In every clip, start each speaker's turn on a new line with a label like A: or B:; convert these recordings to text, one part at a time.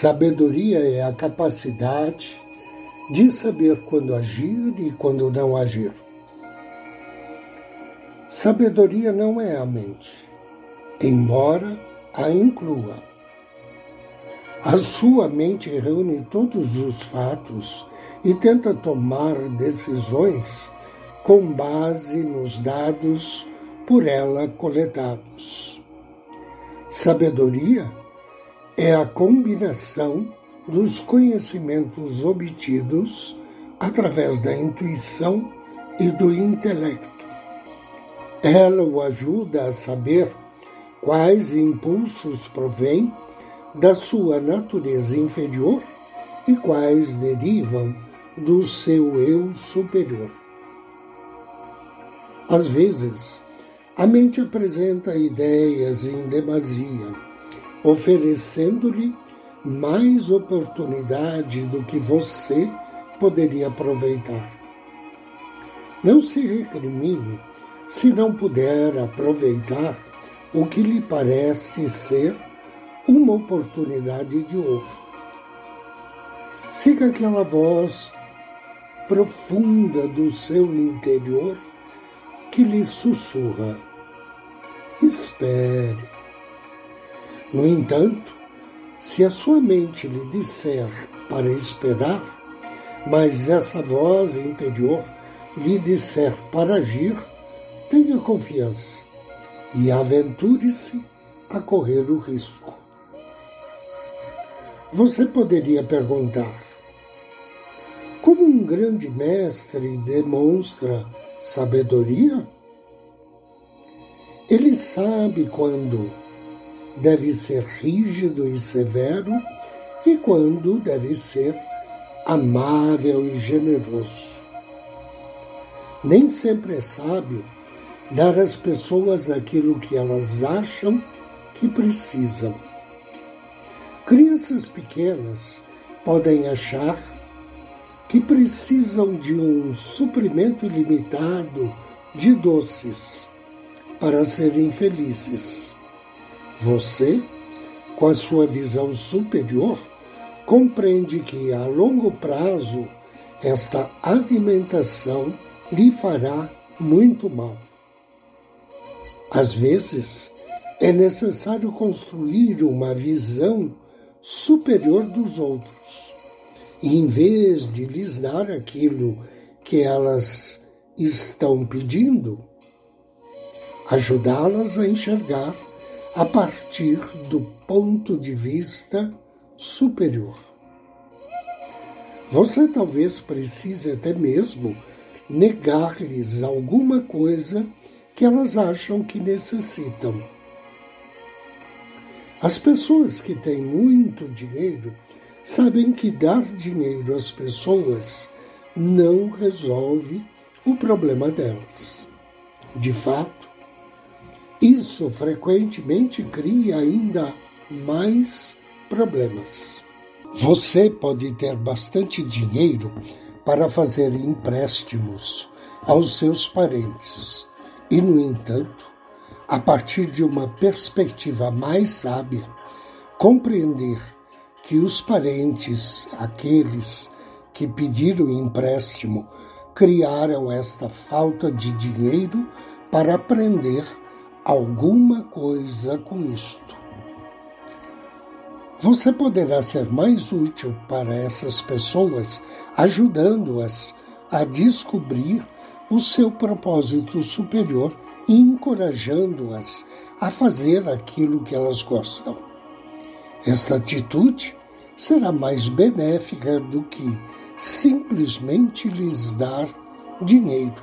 A: Sabedoria é a capacidade de saber quando agir e quando não agir. Sabedoria não é a mente, embora a inclua. A sua mente reúne todos os fatos e tenta tomar decisões com base nos dados por ela coletados. Sabedoria é a combinação dos conhecimentos obtidos através da intuição e do intelecto. Ela o ajuda a saber quais impulsos provêm da sua natureza inferior e quais derivam do seu eu superior. Às vezes, a mente apresenta ideias em demasia oferecendo-lhe mais oportunidade do que você poderia aproveitar. Não se recrimine se não puder aproveitar o que lhe parece ser uma oportunidade de ouro. Siga aquela voz profunda do seu interior que lhe sussurra: espere no entanto, se a sua mente lhe disser para esperar, mas essa voz interior lhe disser para agir, tenha confiança e aventure-se a correr o risco. Você poderia perguntar: como um grande mestre demonstra sabedoria? Ele sabe quando deve ser rígido e severo e quando deve ser amável e generoso. Nem sempre é sábio dar às pessoas aquilo que elas acham que precisam. Crianças pequenas podem achar que precisam de um suprimento ilimitado de doces para serem felizes. Você, com a sua visão superior, compreende que a longo prazo esta alimentação lhe fará muito mal. Às vezes, é necessário construir uma visão superior dos outros. E em vez de lhes dar aquilo que elas estão pedindo, ajudá-las a enxergar a partir do ponto de vista superior. Você talvez precise até mesmo negar-lhes alguma coisa que elas acham que necessitam. As pessoas que têm muito dinheiro sabem que dar dinheiro às pessoas não resolve o problema delas. De fato, isso frequentemente cria ainda mais problemas. Você pode ter bastante dinheiro para fazer empréstimos aos seus parentes e, no entanto, a partir de uma perspectiva mais sábia, compreender que os parentes, aqueles que pediram empréstimo, criaram esta falta de dinheiro para aprender alguma coisa com isto. Você poderá ser mais útil para essas pessoas ajudando-as a descobrir o seu propósito superior e encorajando-as a fazer aquilo que elas gostam. Esta atitude será mais benéfica do que simplesmente lhes dar dinheiro,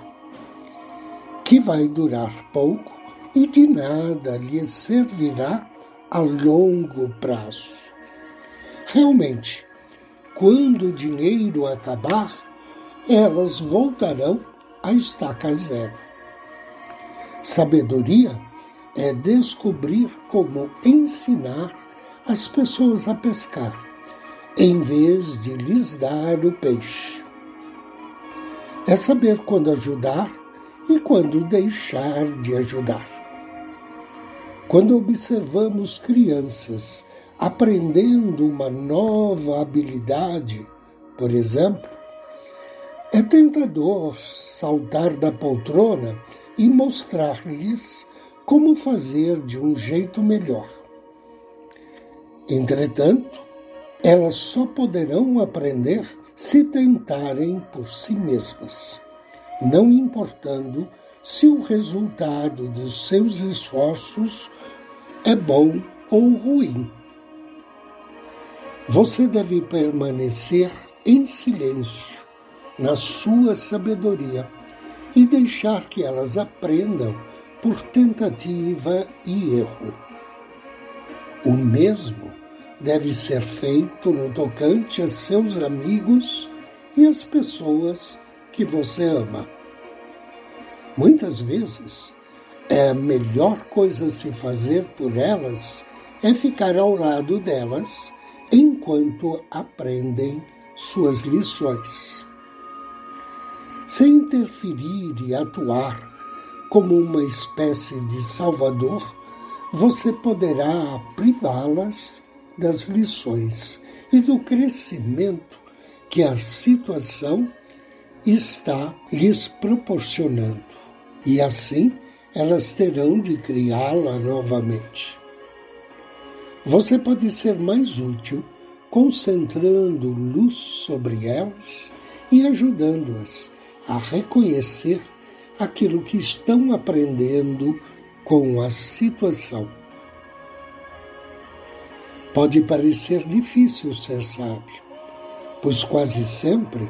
A: que vai durar pouco e de nada lhes servirá a longo prazo. Realmente, quando o dinheiro acabar, elas voltarão à estaca zero. Sabedoria é descobrir como ensinar as pessoas a pescar, em vez de lhes dar o peixe. É saber quando ajudar e quando deixar de ajudar. Quando observamos crianças aprendendo uma nova habilidade, por exemplo, é tentador saltar da poltrona e mostrar-lhes como fazer de um jeito melhor. Entretanto, elas só poderão aprender se tentarem por si mesmas, não importando se o resultado dos seus esforços é bom ou ruim. Você deve permanecer em silêncio na sua sabedoria e deixar que elas aprendam por tentativa e erro. O mesmo deve ser feito no tocante a seus amigos e as pessoas que você ama. Muitas vezes, é a melhor coisa a se fazer por elas é ficar ao lado delas enquanto aprendem suas lições. Sem interferir e atuar como uma espécie de salvador, você poderá privá-las das lições e do crescimento que a situação está lhes proporcionando. E assim elas terão de criá-la novamente. Você pode ser mais útil concentrando luz sobre elas e ajudando-as a reconhecer aquilo que estão aprendendo com a situação. Pode parecer difícil ser sábio, pois quase sempre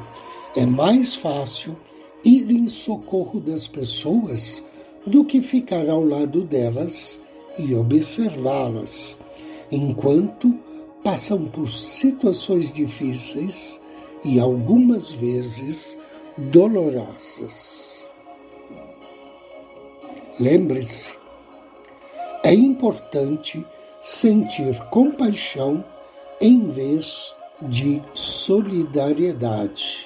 A: é mais fácil ir em socorro das pessoas do que ficar ao lado delas e observá-las, enquanto passam por situações difíceis e algumas vezes dolorosas. Lembre-se, é importante sentir compaixão em vez de solidariedade.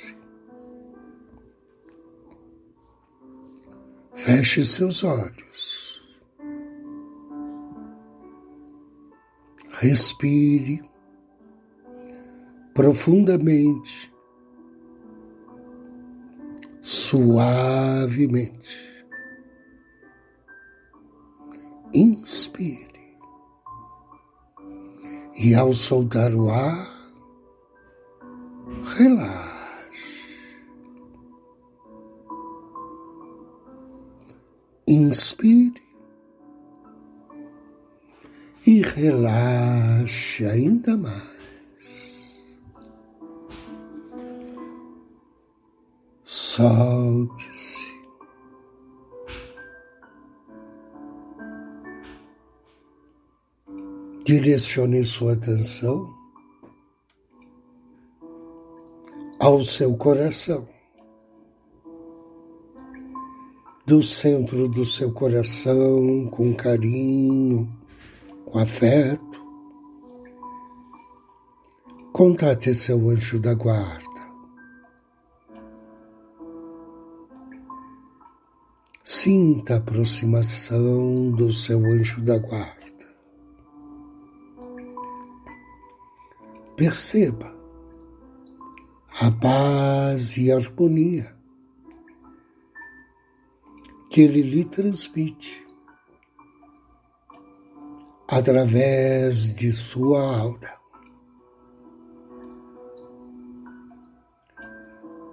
A: Feche seus olhos. Respire profundamente, suavemente. inspire. E ao soltar o ar, relaxe. Inspire e relaxe ainda mais. Solte-se. direcione sua atenção ao seu coração. Do centro do seu coração, com carinho, com afeto, Contate seu anjo da guarda. Sinta a aproximação do seu anjo da guarda. Perceba a paz e a harmonia que ele lhe transmite através de sua aura.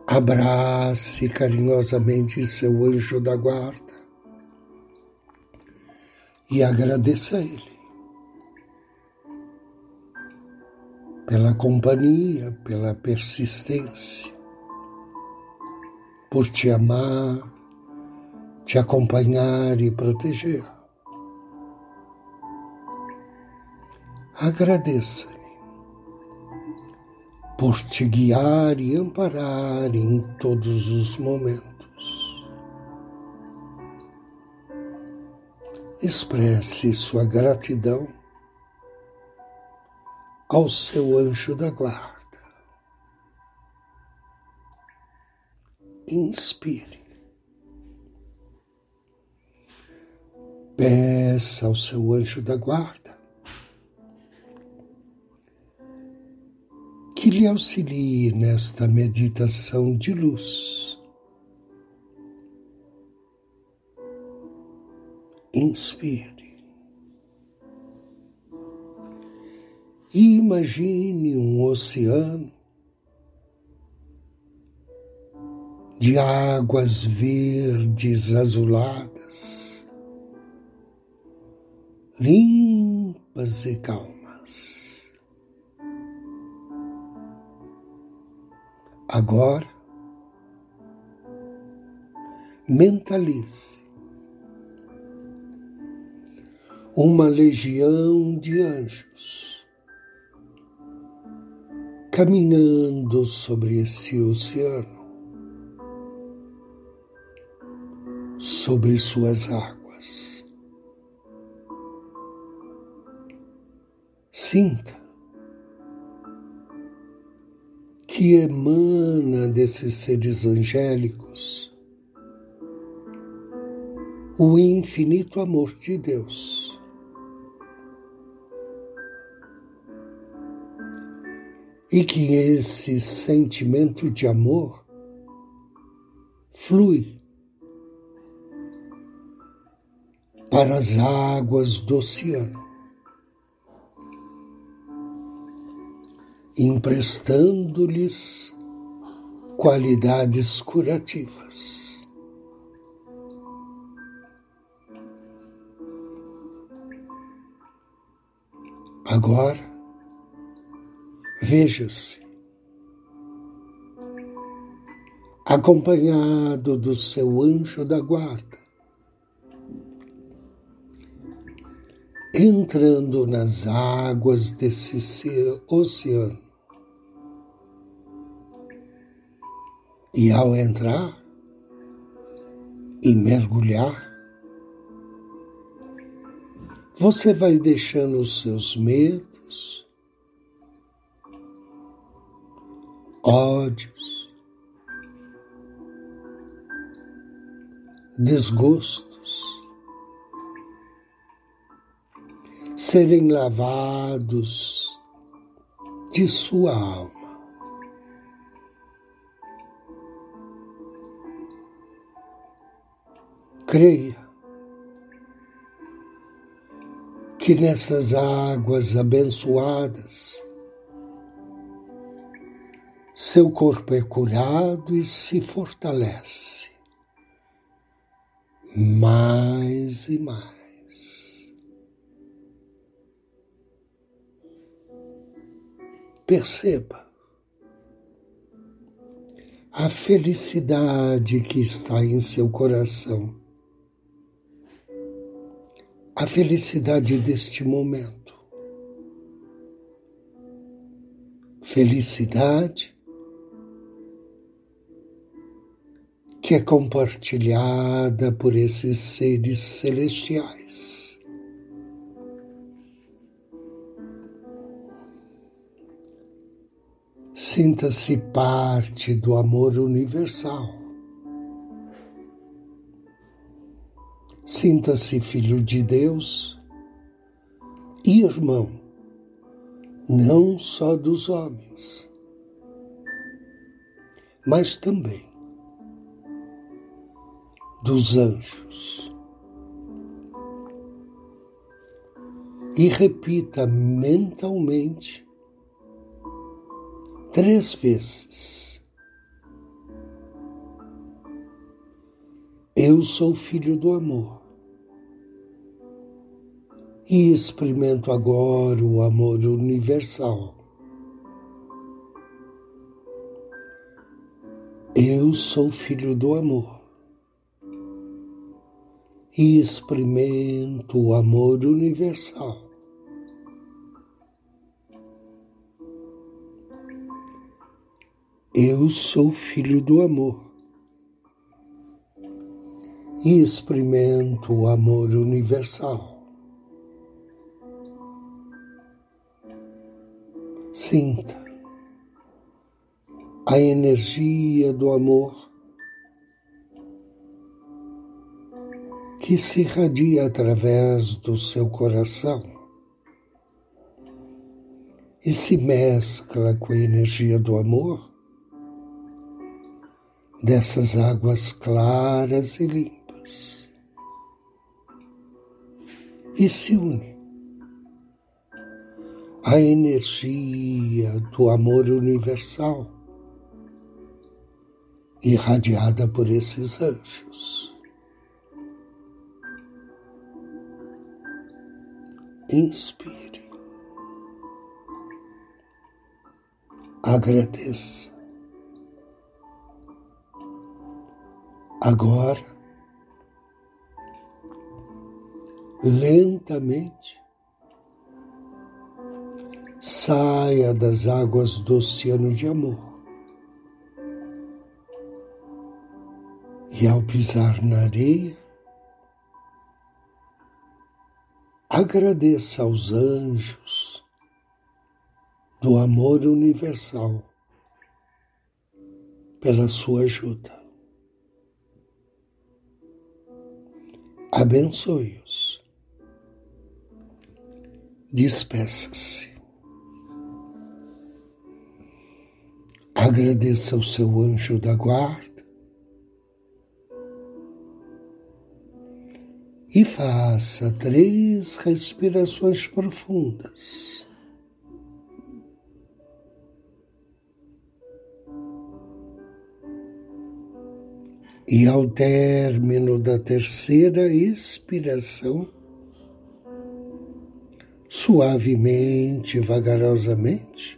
A: Abrace carinhosamente seu anjo da guarda e agradeça a ele pela companhia, pela persistência, por te amar, te acompanhar e proteger. Agradeça-lhe por te guiar e amparar em todos os momentos. Expresse sua gratidão ao seu anjo da guarda. Inspire. Peça ao seu anjo da guarda que lhe auxilie nesta meditação de luz. Inspire. Imagine um oceano de águas verdes azuladas, limpas e calmas. Agora, mentalize uma legião de anjos caminhando sobre esse oceano, sobre suas águas. Sinta que emana desses seres angélicos o infinito amor de Deus. e que esse sentimento de amor flui para as águas do oceano, emprestando-lhes qualidades curativas. Agora, Veja-se, acompanhado do seu anjo da guarda, entrando nas águas desse oceano. E ao entrar e mergulhar, você vai deixando os seus medos, ódios, desgostos, serem lavados de sua alma. Creia que nessas águas abençoadas seu corpo é curado e se fortalece mais e mais. Perceba a felicidade que está em seu coração, a felicidade deste momento. Felicidade que é compartilhada por esses seres celestiais. Sinta-se parte do amor universal. Sinta-se filho de Deus e irmão, não só dos homens, mas também dos anjos. E repita mentalmente três vezes. Eu sou filho do amor e experimento agora o amor universal. Eu sou filho do amor e experimento o amor universal. Eu sou filho do amor e experimento o amor universal. Sinta a energia do amor que se irradia através do seu coração e se mescla com a energia do amor dessas águas claras e limpas e se une à energia do amor universal irradiada por esses anjos. Inspire. Agradeça. Agora, lentamente, saia das águas do oceano de amor. E ao pisar na areia, agradeça aos anjos do amor universal pela sua ajuda. abençoe-os. Despeça-se. Agradeça ao seu anjo da guarda e faça três respirações profundas. E ao término da terceira expiração, suavemente, vagarosamente,